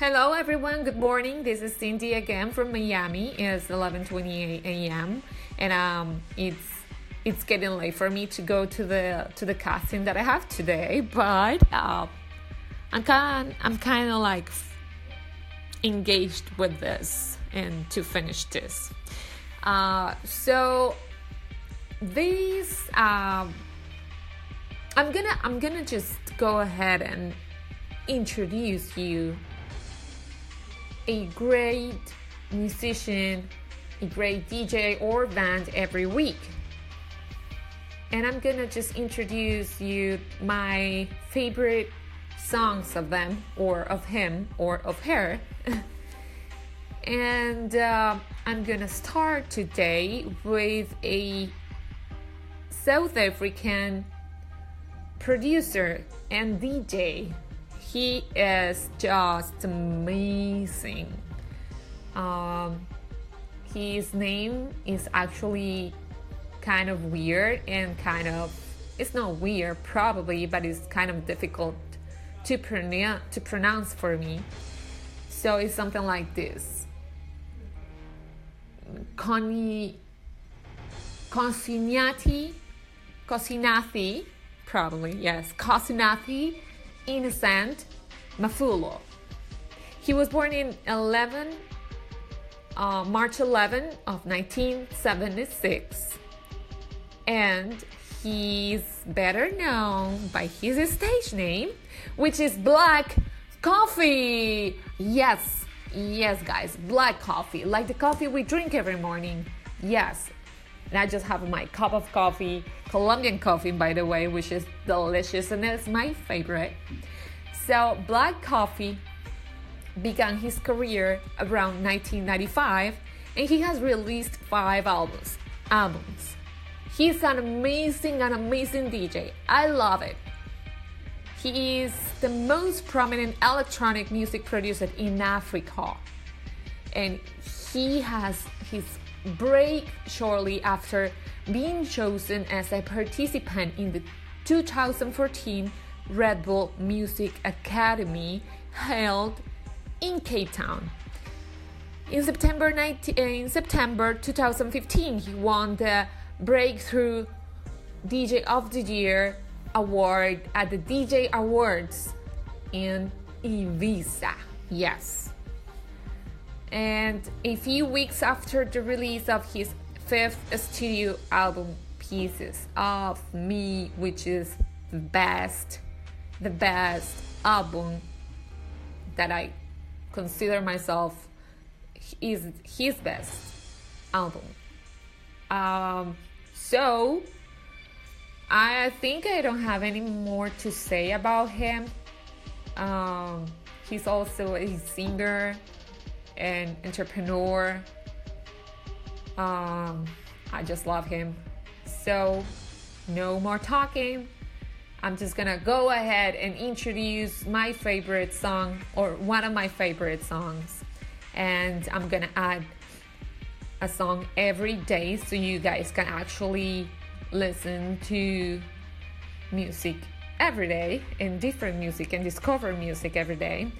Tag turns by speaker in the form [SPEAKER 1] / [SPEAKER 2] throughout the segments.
[SPEAKER 1] Hello everyone, good morning. This is Cindy again from Miami. It's 11:28 a.m. and um it's it's getting late for me to go to the to the casting that I have today, but uh, I'm kind I'm kind of like engaged with this and to finish this. Uh, so these um, I'm gonna I'm gonna just go ahead and introduce you a great musician, a great DJ or band every week. And I'm gonna just introduce you my favorite songs of them, or of him, or of her. and uh, I'm gonna start today with a South African producer and DJ he is just amazing. Um, his name is actually kind of weird and kind of it's not weird probably, but it's kind of difficult to pronounce to pronounce for me. So it's something like this. Coni Consignati Cosinati probably yes Cosinati Innocent Mafulo. He was born in 11, uh, March 11 of 1976, and he's better known by his stage name, which is Black Coffee. Yes, yes, guys, black coffee, like the coffee we drink every morning. Yes, and I just have my cup of coffee, Colombian coffee, by the way, which is delicious and it's my favorite. So, Black Coffee began his career around 1995 and he has released five albums. Albums. He's an amazing, an amazing DJ. I love it. He is the most prominent electronic music producer in Africa. And he has his break shortly after being chosen as a participant in the 2014 Red Bull Music Academy held in Cape Town. In September, 19, uh, in September 2015, he won the Breakthrough DJ of the Year award at the DJ Awards in Ibiza. Yes. And a few weeks after the release of his fifth studio album, Pieces of Me, which is the best, the best album that I consider myself is his best album. Um, so I think I don't have any more to say about him. Um, he's also a singer and entrepreneur. Um, I just love him. So, no more talking. I'm just gonna go ahead and introduce my favorite song or one of my favorite songs. And I'm gonna add a song every day so you guys can actually listen to music every day and different music and discover music every day.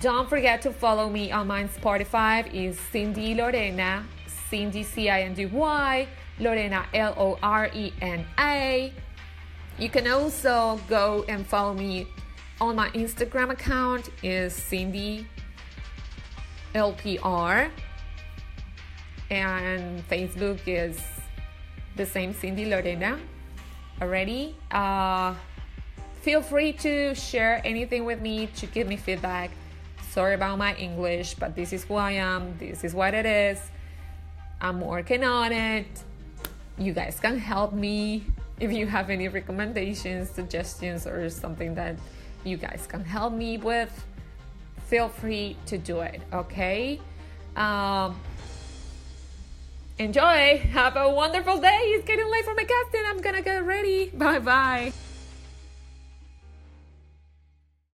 [SPEAKER 1] Don't forget to follow me on my Spotify is Cindy Lorena, Cindy C I N D Y, Lorena L O R E N A. You can also go and follow me on my Instagram account is Cindy LPR and Facebook is the same Cindy Lorena already. Uh, feel free to share anything with me to give me feedback. Sorry about my English, but this is who I am. This is what it is. I'm working on it. You guys can help me if you have any recommendations, suggestions, or something that you guys can help me with. Feel free to do it, okay? Um, enjoy. Have a wonderful day. It's getting late for my casting. I'm gonna get ready. Bye bye.